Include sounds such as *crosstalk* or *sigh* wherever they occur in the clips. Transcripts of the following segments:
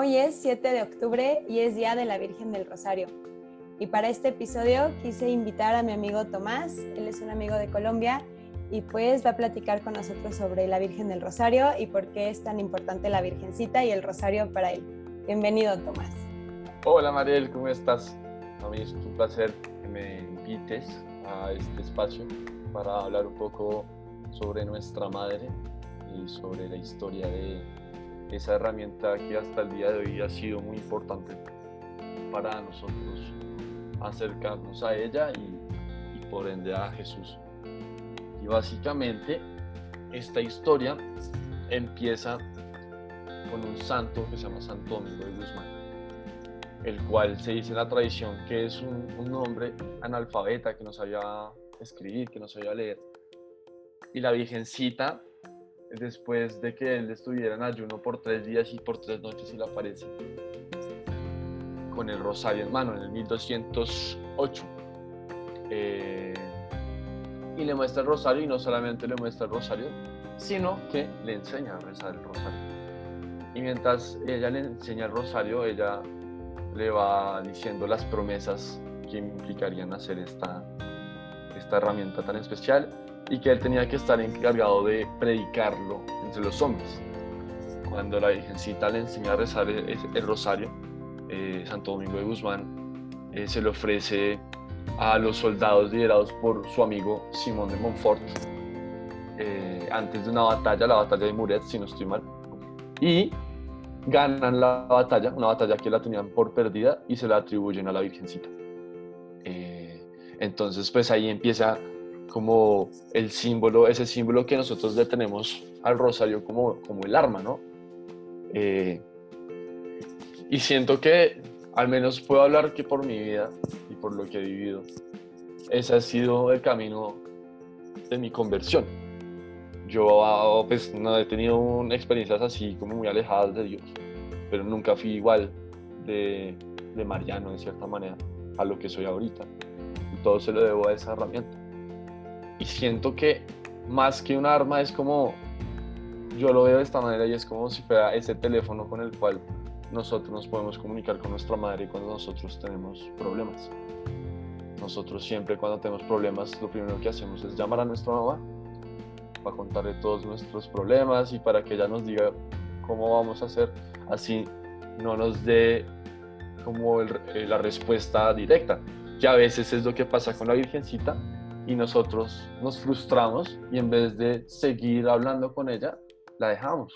Hoy es 7 de octubre y es Día de la Virgen del Rosario. Y para este episodio quise invitar a mi amigo Tomás, él es un amigo de Colombia y pues va a platicar con nosotros sobre la Virgen del Rosario y por qué es tan importante la Virgencita y el Rosario para él. Bienvenido Tomás. Hola Mariel, ¿cómo estás? A mí es un placer que me invites a este espacio para hablar un poco sobre nuestra madre y sobre la historia de esa herramienta que hasta el día de hoy ha sido muy importante para nosotros acercarnos a ella y, por ende a Jesús. Y básicamente esta historia empieza con un santo que se llama Santo Domingo de Guzmán, el cual se dice en la tradición que es un, un hombre analfabeta que no sabía escribir, que no sabía leer. Y la Virgencita después de que él estuviera en ayuno por tres días y por tres noches y le aparece con el rosario en mano en el 1208 eh, y le muestra el rosario y no solamente le muestra el rosario sino que le enseña a rezar el rosario. Y mientras ella le enseña el rosario ella le va diciendo las promesas que implicarían hacer esta, esta herramienta tan especial y que él tenía que estar encargado de predicarlo entre los hombres. Cuando la Virgencita le enseña a rezar el, rosario, eh, Santo Domingo de Guzmán eh, se le ofrece a los soldados liderados por su amigo Simón de Montfort eh, antes de una batalla, la batalla de Muret, si no estoy mal, y ganan la batalla, una batalla que la tenían por perdida y se la atribuyen a la Virgencita. entonces, pues ahí empieza como el símbolo, ese símbolo que nosotros le tenemos al rosario como, como el arma, ¿no? Eh, y siento que al menos puedo hablar que por mi vida y por lo que he vivido, ese ha sido el camino de mi conversión. Yo pues no he tenido experiencias así como muy alejadas de Dios, pero nunca fui igual de, de Mariano de cierta manera a lo que soy ahorita. Y todo se lo debo a esa herramienta y siento que más que un arma es como, yo lo veo de esta manera y es como si fuera ese teléfono con el cual nosotros nos podemos comunicar con nuestra madre cuando nosotros tenemos problemas. Nosotros siempre cuando tenemos problemas lo primero que hacemos es llamar a nuestra mamá para contarle todos nuestros problemas y para que ella nos diga cómo vamos a hacer, así no nos dé como eh, la respuesta directa, que a veces es lo que pasa con la Virgencita, y nosotros nos frustramos y en vez de seguir hablando con ella, la dejamos.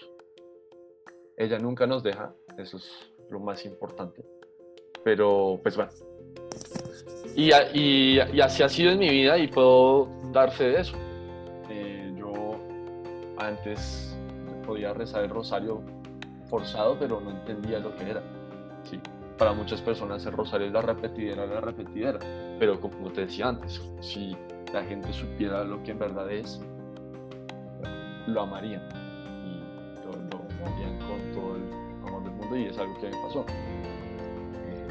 Ella nunca nos deja, eso es lo más importante. Pero pues bueno. Y, y, y así ha sido en mi vida y puedo darse de eso. Eh, yo antes podía rezar el rosario forzado, pero no entendía lo que era. Sí. Para muchas personas el rosario es la repetidera, la repetidera. Pero como te decía antes, si la gente supiera lo que en verdad es, lo amarían y lo, amarían con todo el amor del mundo y es algo que me pasó. Eh,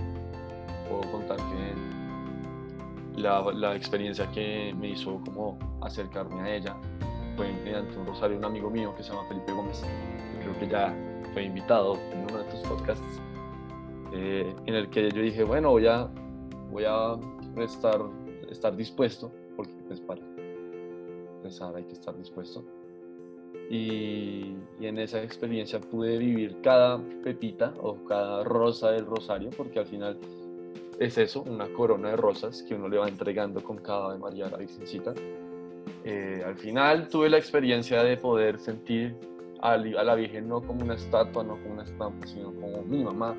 puedo contar que la, la, experiencia que me hizo como acercarme a ella fue mediante un rosario un amigo mío que se llama Felipe Gómez, creo que ya fue invitado en uno de estos podcasts, eh, en el que yo dije, bueno, voy a, voy a estar, estar dispuesto porque pues para rezar hay que estar dispuesto. Y, y, en esa experiencia pude vivir cada pepita o cada rosa del rosario, porque al final es eso, una corona de rosas que uno le va entregando con cada Ave María a la Virgencita. Eh, al final tuve la experiencia de poder sentir a, a la Virgen no como una estatua, no como una estampa, sino como mi mamá.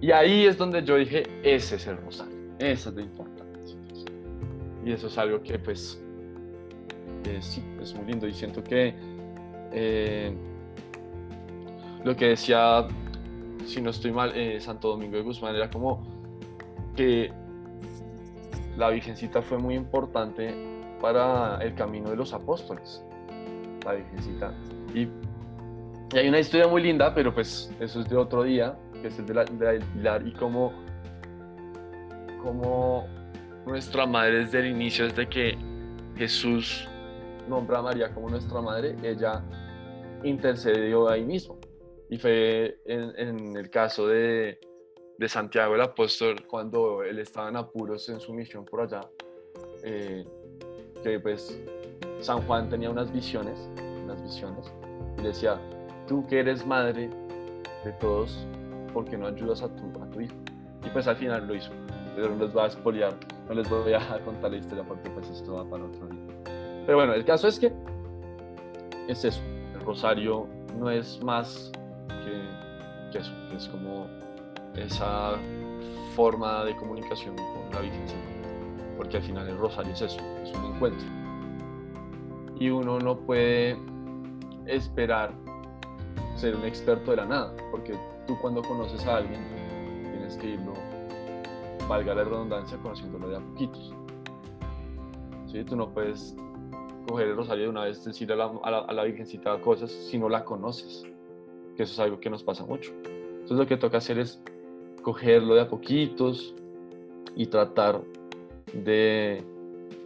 Y ahí es donde yo dije, ese es el rosario, esa es la importancia y eso es algo que pues sí, es muy lindo y siento que eh, lo que decía, si no estoy mal, eh, Santo Domingo de Guzmán era como que la Virgencita fue muy importante para el camino de los apóstoles, la Virgencita. Y, hay una historia muy linda, pero pues eso es de otro día, que es el de la, de Pilar y cómo, cómo nuestra madre desde el inicio, desde que Jesús nombra a María como nuestra madre, ella intercedió ahí mismo. Y fue en, el caso de, Santiago el apóstol, cuando él estaba en apuros en su misión por allá, eh, que pues San Juan tenía unas visiones, unas visiones, y decía, tú que eres madre de todos, ¿por qué no ayudas a tu, hijo? Y pues al final lo hizo. Pero no les voy a expoliar, no les voy a *laughs* contar la historia porque pues esto va para otro día. Pero bueno, el caso es que es eso. El rosario no es más que, eso, que es como esa forma de comunicación con la Virgen Porque al final el rosario es eso, es un encuentro. Y uno no puede esperar ser un experto de la nada, porque tú cuando conoces a alguien tienes que irlo, valga la redundancia, conociéndolo de a poquitos. ¿Sí? Tú no puedes coger el rosario de una vez, decir a la, a la, Virgencita cosas si no la conoces, que eso es algo que nos pasa mucho. Entonces lo que toca hacer es cogerlo de a poquitos y tratar de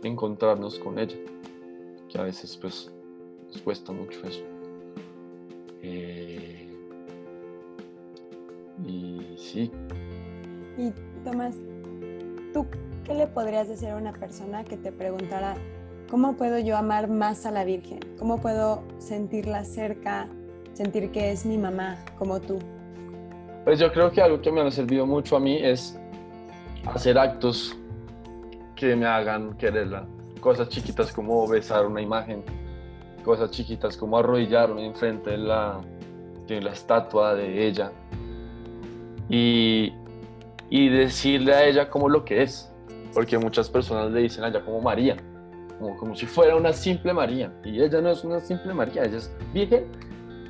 encontrarnos con ella, que a veces pues nos cuesta mucho eso. Eh, y sí. Y Tomás, ¿tú qué le podrías decir a una persona que te preguntara, ¿cómo puedo yo amar más a la Virgen? ¿Cómo puedo sentirla cerca, sentir que es mi mamá como tú? Pues yo creo que algo que me ha servido mucho a mí es hacer actos que me hagan quererla. Cosas chiquitas como besar una imagen, cosas chiquitas como arrodillarme enfrente de la, de la estatua de ella y, y decirle a ella como lo que es, porque muchas personas le dicen a ella como María, como, como si fuera una simple María, y ella no es una simple María, ella es virgen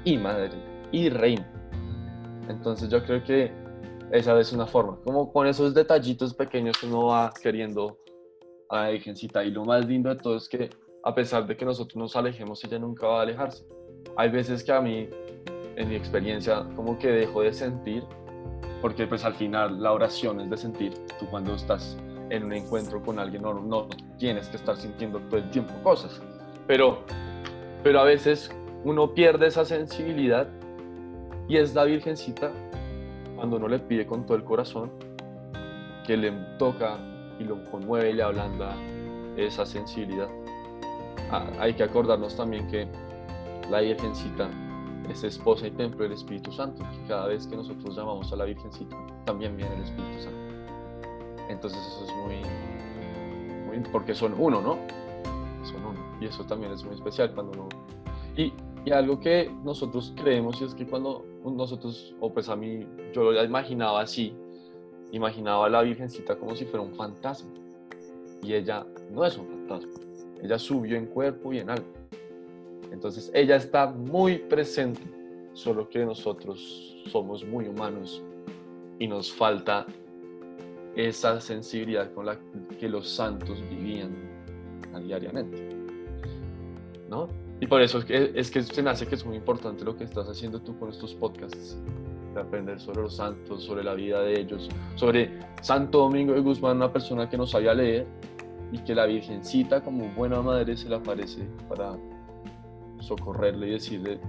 y madre y reina. Entonces yo creo que esa es una forma, como con esos detallitos pequeños que uno va queriendo a la Virgencita. Y lo más lindo de todo es que a pesar de que nosotros nos alejemos, ella nunca va a alejarse. Hay veces que a mí, en mi experiencia, como que dejo de sentir, porque pues al final la oración es de sentir. Tú cuando estás en un encuentro con alguien no, no tienes que estar sintiendo todo el tiempo cosas, pero, pero a veces uno pierde esa sensibilidad y es la Virgencita cuando uno le pide con todo el corazón que le toca y lo conmueve y le ablanda esa sensibilidad. Ah, hay que acordarnos también que la Virgencita es esposa y templo del Espíritu Santo, que cada vez que nosotros llamamos a la Virgencita, también viene el Espíritu Santo. Entonces eso es muy, muy porque son uno, ¿no? Son uno. Y eso también es muy especial cuando uno... Y, y algo que nosotros creemos es que cuando nosotros, o pues a mí, yo lo imaginaba así, imaginaba a la Virgencita como si fuera un fantasma. Y ella no es un fantasma ella subió en cuerpo y en alma. Entonces ella está muy presente, solo que nosotros somos muy humanos y nos falta esa sensibilidad con la que los santos vivían diariamente. ¿No? Y por eso es que, es que se me hace que es muy importante lo que estás haciendo tú con estos podcasts, de aprender sobre los santos, sobre la vida de ellos, sobre Santo Domingo de Guzmán, una persona que no sabía leer, y que la Virgencita como buena madre se le aparece para socorrerle y decirle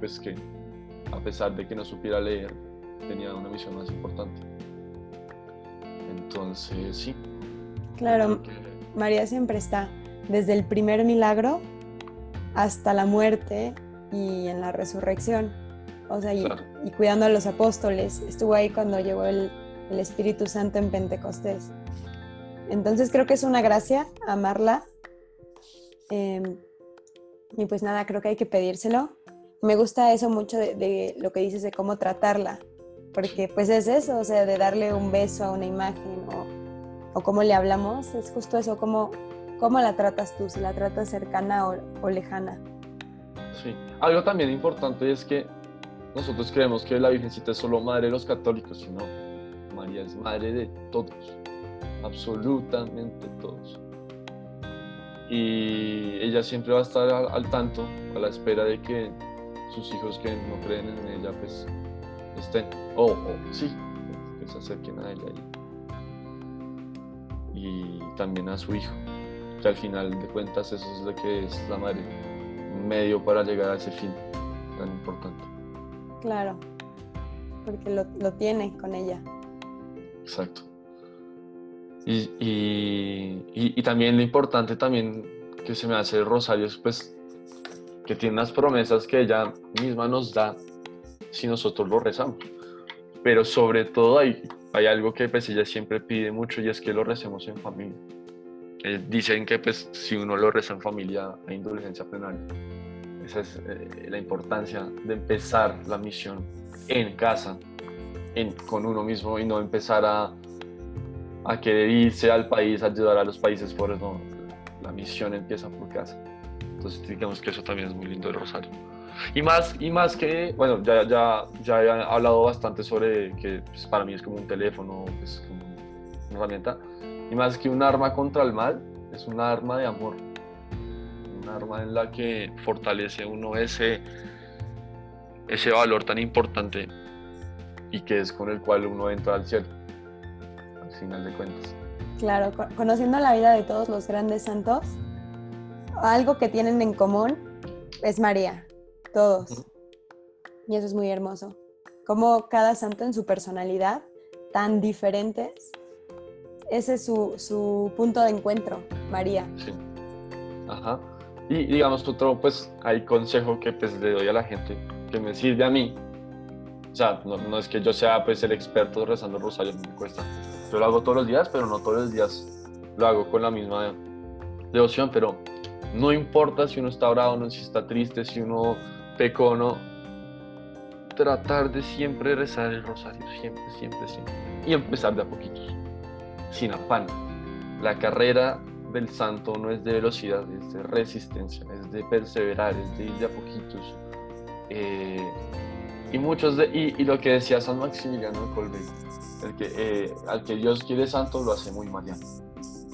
pues que a pesar de que no supiera leer tenía una misión más importante. Entonces sí. Claro María siempre está desde el primer milagro hasta la muerte y en la resurrección. O sea y, cuidando a los apóstoles. Estuvo ahí cuando llegó el, el Espíritu Santo en Pentecostés. Entonces creo que es una gracia amarla. Em, y pues nada, creo que hay que pedírselo. Me gusta eso mucho de, lo que dices de cómo tratarla, porque pues es eso, o sea, de darle un beso a una imagen o, o cómo le hablamos, es justo eso, cómo, cómo la tratas tú, si la tratas cercana o, o lejana. Sí, algo también importante es que nosotros creemos que la Virgencita es solo madre de los católicos, sino María es madre de todos absolutamente todos. Y ella siempre va a estar al, tanto, a la espera de que sus hijos que no creen en ella, pues estén, o sí, que se acerquen a ella y, y también a su hijo. Que al final de cuentas eso es lo que es la madre, un medio para llegar a ese fin tan importante. Claro, porque lo, lo tiene con ella. Exacto. Y, y, también lo importante también que se me hace el rosario es pues que tiene unas promesas que ella misma nos da si nosotros lo rezamos. Pero sobre todo hay, hay algo que pues ella siempre pide mucho y es que lo recemos en familia. Eh, dicen que pues si uno lo reza en familia hay indulgencia plenaria. Esa es eh, la importancia de empezar la misión en casa, en, con uno mismo y no empezar a, a querer irse al país, a ayudar a los países pobres. No, la misión empieza por casa. Entonces digamos que eso también es muy lindo el rosario. Y más, y más que, bueno, ya, ya, ya he hablado bastante sobre que pues, para mí es como un teléfono, es como una herramienta. Y más que un arma contra el mal, es un arma de amor. Un arma en la que fortalece uno ese, ese valor tan importante y que es con el cual uno entra al cielo, final de cuentas. Claro, conociendo la vida de todos los grandes santos, algo que tienen en común es María, todos. Y eso es muy hermoso. Como cada santo en su personalidad, tan diferentes, ese es su, su punto de encuentro, María. Sí. Ajá. Y digamos, otro, pues, hay consejo que pues le doy a la gente, que me sirve a mí. O sea, no, no es que yo sea pues el experto rezando el rosario, me cuesta. Yo lo hago todos los días, pero no todos los días lo hago con la misma devoción, pero no importa si uno está bravo, no, si está triste, si uno pecó o no, tratar de siempre rezar el rosario, siempre, siempre, siempre. Y empezar de a poquitos, sin afán. La carrera del santo no es de velocidad, es de resistencia, es de perseverar, es de ir de a poquitos. Eh, y, muchos de, y, lo que decía San Maximiliano de Colbe, el que, eh, al que Dios quiere santo lo hace muy mariano,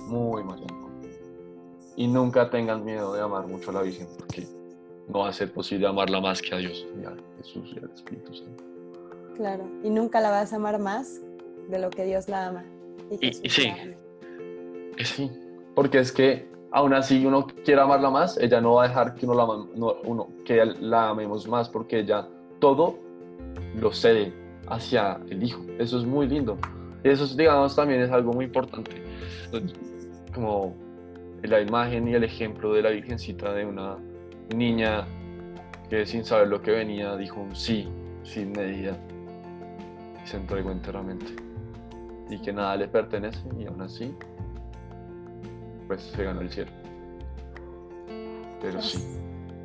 muy mariano. Y nunca tengan miedo de amar mucho a la Virgen, porque no va a ser posible amarla más que a Dios y a Jesús y al Espíritu Santo. Claro, y nunca la vas a amar más de lo que Dios la ama. Y, sí, sí, porque es que aún así uno quiere amarla más, ella no va a dejar que uno la, uno, que la amemos más, porque ella todo lo cede hacia el Hijo. Eso es muy lindo. Eso, digamos, también es algo muy importante. Como la imagen y el ejemplo de la Virgencita de una niña que sin saber lo que venía dijo un sí sin medida y se entregó enteramente y que nada le pertenece y aún así pues se ganó el cielo pero pues, sí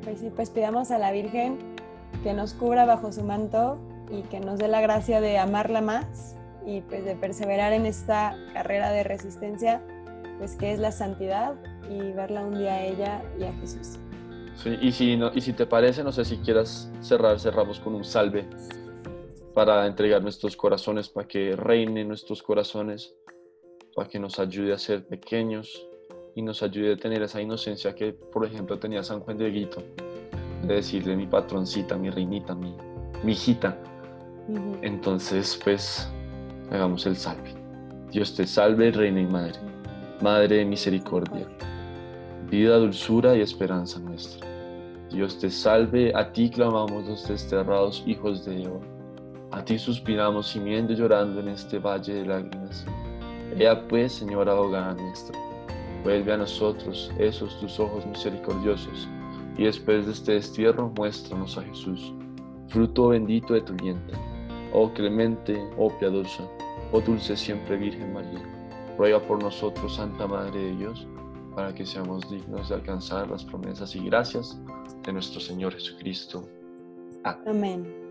pues sí pues pidamos a la Virgen que nos cubra bajo su manto y que nos dé la gracia de amarla más y pues de perseverar en esta carrera de resistencia pues que es la santidad y verla un día a ella y a Jesús. Sí, y si, no, y si te parece, no sé si quieras cerrar, cerramos con un salve para entregar nuestros corazones, para que reine nuestros corazones, para que nos ayude a ser pequeños y nos ayude a tener esa inocencia que, por ejemplo, tenía San Juan de Guito, de decirle mi patroncita, mi reinita, mi, mi hijita. Entonces, pues, hagamos el salve. Dios te salve, Reina y Madre, Madre de Misericordia vida, dulzura y esperanza nuestra. Dios te salve, a ti clamamos los desterrados hijos de Eva. A ti suspiramos gimiendo y llorando en este valle de lágrimas. Ea pues, Señora abogada nuestra, vuelve a nosotros esos tus ojos misericordiosos, y después de este destierro muéstranos a Jesús, fruto bendito de tu vientre. Oh clemente, oh piadosa, oh dulce siempre Virgen María, ruega por nosotros, Santa Madre de Dios, para que seamos dignos de alcanzar las promesas y gracias de nuestro Señor Jesucristo. Amén.